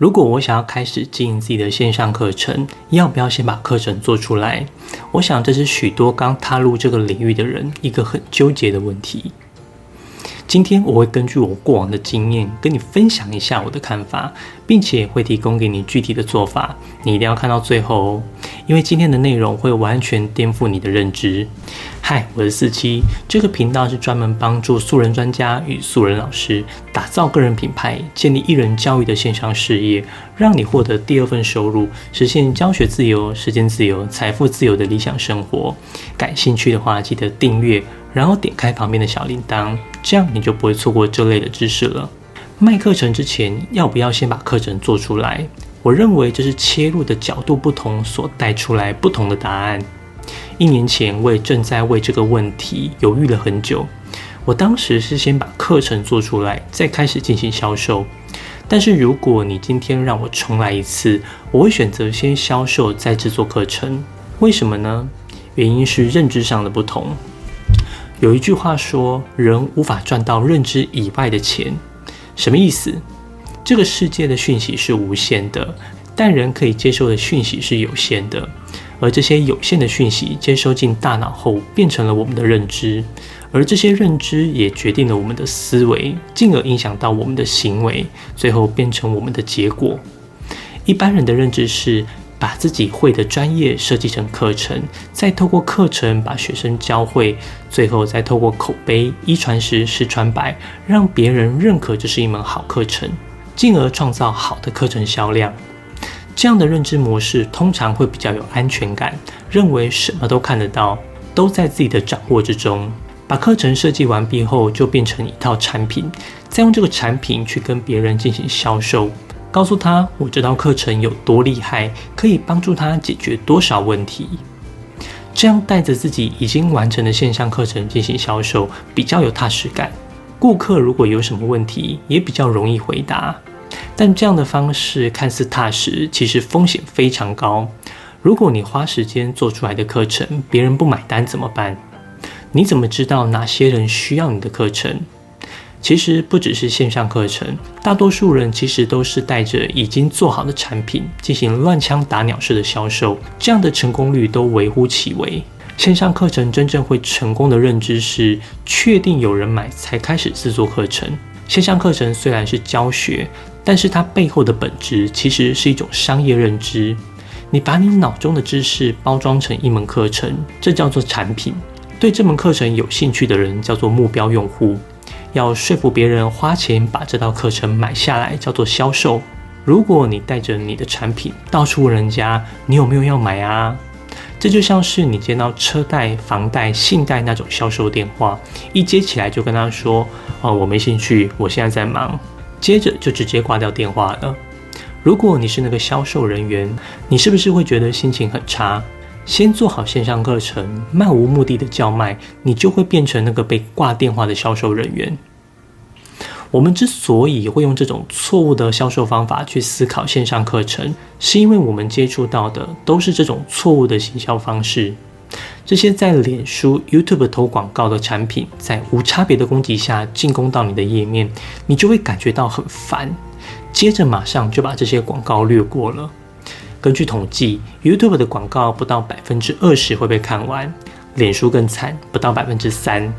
如果我想要开始经营自己的线上课程，要不要先把课程做出来？我想这是许多刚踏入这个领域的人一个很纠结的问题。今天我会根据我过往的经验跟你分享一下我的看法，并且会提供给你具体的做法，你一定要看到最后哦，因为今天的内容会完全颠覆你的认知。嗨，我是四七，这个频道是专门帮助素人专家与素人老师打造个人品牌、建立艺人教育的线上事业，让你获得第二份收入，实现教学自由、时间自由、财富自由的理想生活。感兴趣的话，记得订阅。然后点开旁边的小铃铛，这样你就不会错过这类的知识了。卖课程之前，要不要先把课程做出来？我认为这是切入的角度不同所带出来不同的答案。一年前，我也正在为这个问题犹豫了很久。我当时是先把课程做出来，再开始进行销售。但是如果你今天让我重来一次，我会选择先销售再制作课程。为什么呢？原因是认知上的不同。有一句话说：“人无法赚到认知以外的钱。”什么意思？这个世界的讯息是无限的，但人可以接受的讯息是有限的。而这些有限的讯息接收进大脑后，变成了我们的认知，而这些认知也决定了我们的思维，进而影响到我们的行为，最后变成我们的结果。一般人的认知是。把自己会的专业设计成课程，再透过课程把学生教会，最后再透过口碑一传十，十传百，让别人认可这是一门好课程，进而创造好的课程销量。这样的认知模式通常会比较有安全感，认为什么都看得到，都在自己的掌握之中。把课程设计完毕后，就变成一套产品，再用这个产品去跟别人进行销售。告诉他我这套课程有多厉害，可以帮助他解决多少问题。这样带着自己已经完成的线上课程进行销售，比较有踏实感。顾客如果有什么问题，也比较容易回答。但这样的方式看似踏实，其实风险非常高。如果你花时间做出来的课程，别人不买单怎么办？你怎么知道哪些人需要你的课程？其实不只是线上课程，大多数人其实都是带着已经做好的产品进行乱枪打鸟式的销售，这样的成功率都微乎其微。线上课程真正会成功的认知是确定有人买才开始制作课程。线上课程虽然是教学，但是它背后的本质其实是一种商业认知。你把你脑中的知识包装成一门课程，这叫做产品。对这门课程有兴趣的人叫做目标用户。要说服别人花钱把这套课程买下来，叫做销售。如果你带着你的产品到处问人家，你有没有要买啊？这就像是你接到车贷、房贷、信贷那种销售电话，一接起来就跟他说：“哦，我没兴趣，我现在在忙。”接着就直接挂掉电话了。如果你是那个销售人员，你是不是会觉得心情很差？先做好线上课程，漫无目的的叫卖，你就会变成那个被挂电话的销售人员。我们之所以会用这种错误的销售方法去思考线上课程，是因为我们接触到的都是这种错误的行销方式。这些在脸书、YouTube 投广告的产品，在无差别的攻击下进攻到你的页面，你就会感觉到很烦，接着马上就把这些广告略过了。根据统计，YouTube 的广告不到百分之二十会被看完，脸书更惨，不到百分之三。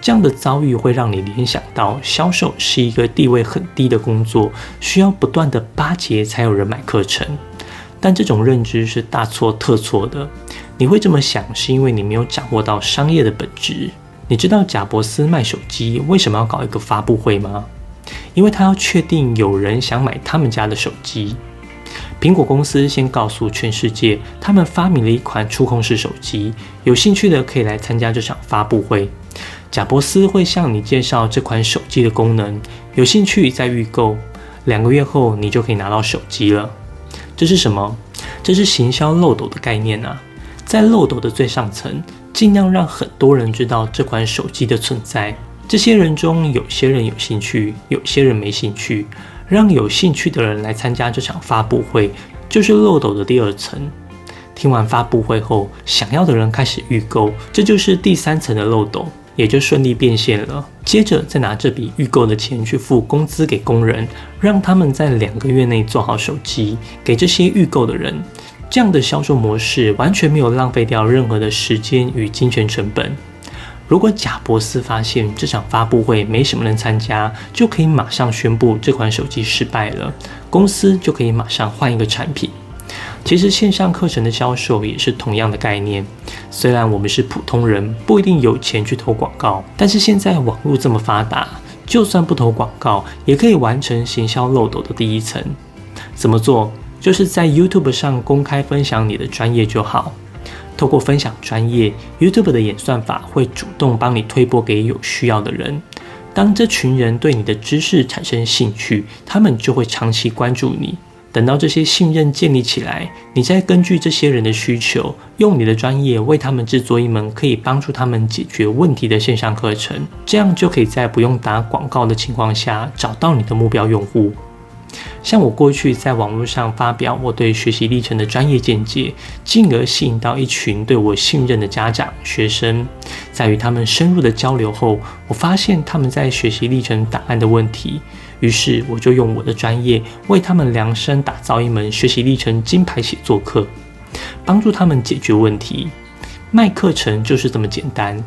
这样的遭遇会让你联想到，销售是一个地位很低的工作，需要不断的巴结才有人买课程。但这种认知是大错特错的。你会这么想，是因为你没有掌握到商业的本质。你知道贾伯斯卖手机为什么要搞一个发布会吗？因为他要确定有人想买他们家的手机。苹果公司先告诉全世界，他们发明了一款触控式手机，有兴趣的可以来参加这场发布会。贾伯斯会向你介绍这款手机的功能，有兴趣再预购，两个月后你就可以拿到手机了。这是什么？这是行销漏斗的概念啊！在漏斗的最上层，尽量让很多人知道这款手机的存在。这些人中，有些人有兴趣，有些人没兴趣。让有兴趣的人来参加这场发布会，就是漏斗的第二层。听完发布会后，想要的人开始预购，这就是第三层的漏斗。也就顺利变现了。接着再拿这笔预购的钱去付工资给工人，让他们在两个月内做好手机给这些预购的人。这样的销售模式完全没有浪费掉任何的时间与金钱成本。如果贾伯斯发现这场发布会没什么人参加，就可以马上宣布这款手机失败了，公司就可以马上换一个产品。其实线上课程的销售也是同样的概念。虽然我们是普通人，不一定有钱去投广告，但是现在网络这么发达，就算不投广告，也可以完成行销漏斗的第一层。怎么做？就是在 YouTube 上公开分享你的专业就好。透过分享专业，YouTube 的演算法会主动帮你推播给有需要的人。当这群人对你的知识产生兴趣，他们就会长期关注你。等到这些信任建立起来，你再根据这些人的需求，用你的专业为他们制作一门可以帮助他们解决问题的线上课程，这样就可以在不用打广告的情况下找到你的目标用户。像我过去在网络上发表我对学习历程的专业见解，进而吸引到一群对我信任的家长、学生。在与他们深入的交流后，我发现他们在学习历程档案的问题，于是我就用我的专业为他们量身打造一门学习历程金牌写作课，帮助他们解决问题。卖课程就是这么简单。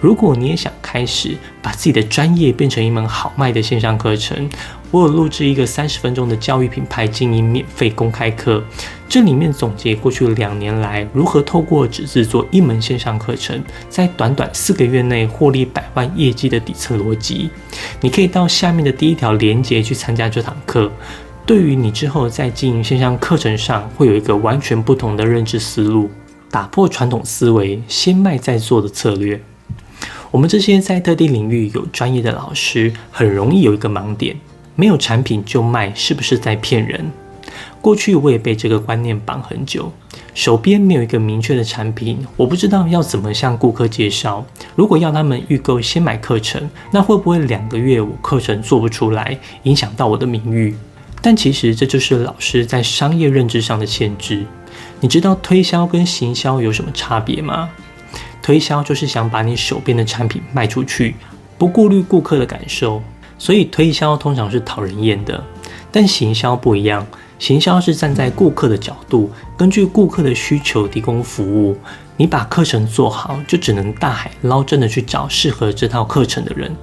如果你也想开始把自己的专业变成一门好卖的线上课程，我有录制一个三十分钟的教育品牌经营免费公开课，这里面总结过去两年来如何透过只制作一门线上课程，在短短四个月内获利百万业绩的底层逻辑。你可以到下面的第一条连接去参加这堂课，对于你之后在经营线上课程上会有一个完全不同的认知思路，打破传统思维先卖再做的策略。我们这些在特定领域有专业的老师，很容易有一个盲点：没有产品就卖，是不是在骗人？过去我也被这个观念绑很久，手边没有一个明确的产品，我不知道要怎么向顾客介绍。如果要他们预购先买课程，那会不会两个月我课程做不出来，影响到我的名誉？但其实这就是老师在商业认知上的限制。你知道推销跟行销有什么差别吗？推销就是想把你手边的产品卖出去，不顾虑顾客的感受，所以推销通常是讨人厌的。但行销不一样，行销是站在顾客的角度，根据顾客的需求提供服务。你把课程做好，就只能大海捞针的去找适合这套课程的人。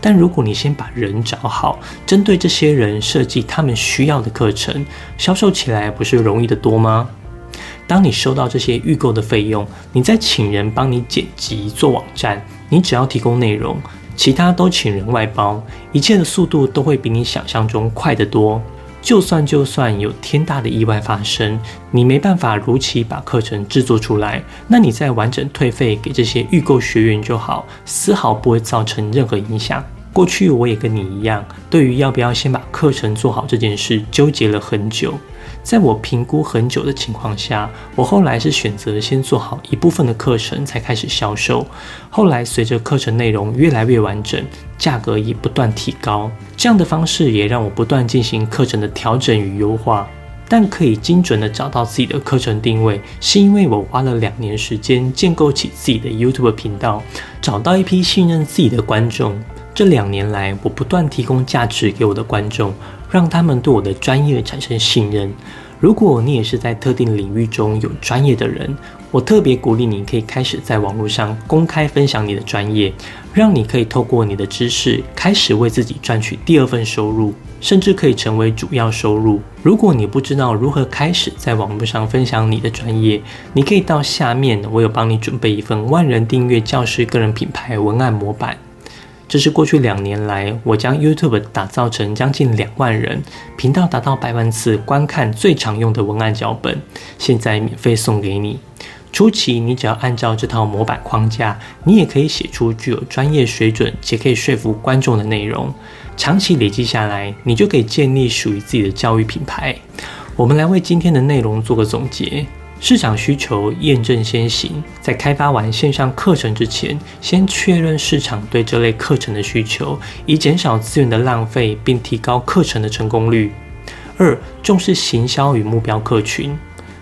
但如果你先把人找好，针对这些人设计他们需要的课程，销售起来不是容易的多吗？当你收到这些预购的费用，你再请人帮你剪辑做网站，你只要提供内容，其他都请人外包，一切的速度都会比你想象中快得多。就算就算有天大的意外发生，你没办法如期把课程制作出来，那你再完整退费给这些预购学员就好，丝毫不会造成任何影响。过去我也跟你一样，对于要不要先把课程做好这件事纠结了很久。在我评估很久的情况下，我后来是选择先做好一部分的课程，才开始销售。后来随着课程内容越来越完整，价格也不断提高。这样的方式也让我不断进行课程的调整与优化。但可以精准的找到自己的课程定位，是因为我花了两年时间建构起自己的 YouTube 频道，找到一批信任自己的观众。这两年来，我不断提供价值给我的观众。让他们对我的专业产生信任。如果你也是在特定领域中有专业的人，我特别鼓励你可以开始在网络上公开分享你的专业，让你可以透过你的知识开始为自己赚取第二份收入，甚至可以成为主要收入。如果你不知道如何开始在网络上分享你的专业，你可以到下面，我有帮你准备一份万人订阅教师个人品牌文案模板。这是过去两年来，我将 YouTube 打造成将近两万人频道达到百万次观看最常用的文案脚本，现在免费送给你。初期你只要按照这套模板框架，你也可以写出具有专业水准且可以说服观众的内容。长期累积下来，你就可以建立属于自己的教育品牌。我们来为今天的内容做个总结。市场需求验证先行，在开发完线上课程之前，先确认市场对这类课程的需求，以减少资源的浪费，并提高课程的成功率。二、重视行销与目标客群。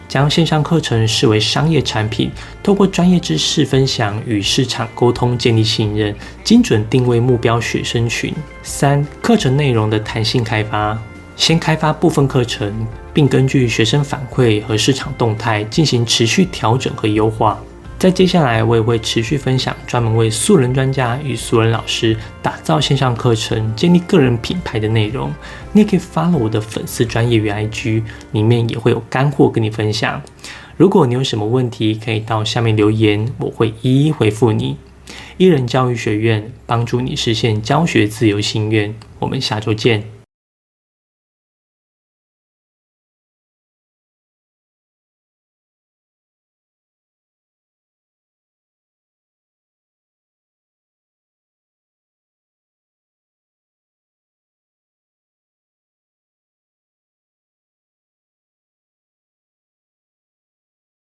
将线上课程视为商业产品，透过专业知识分享与市场沟通建立信任，精准定位目标学生群。三、课程内容的弹性开发，先开发部分课程，并根据学生反馈和市场动态进行持续调整和优化。在接下来，我也会持续分享专门为素人专家与素人老师打造线上课程、建立个人品牌的内容。你也可以 follow 我的粉丝专业与 IG，里面也会有干货跟你分享。如果你有什么问题，可以到下面留言，我会一一回复你。一人教育学院帮助你实现教学自由心愿，我们下周见。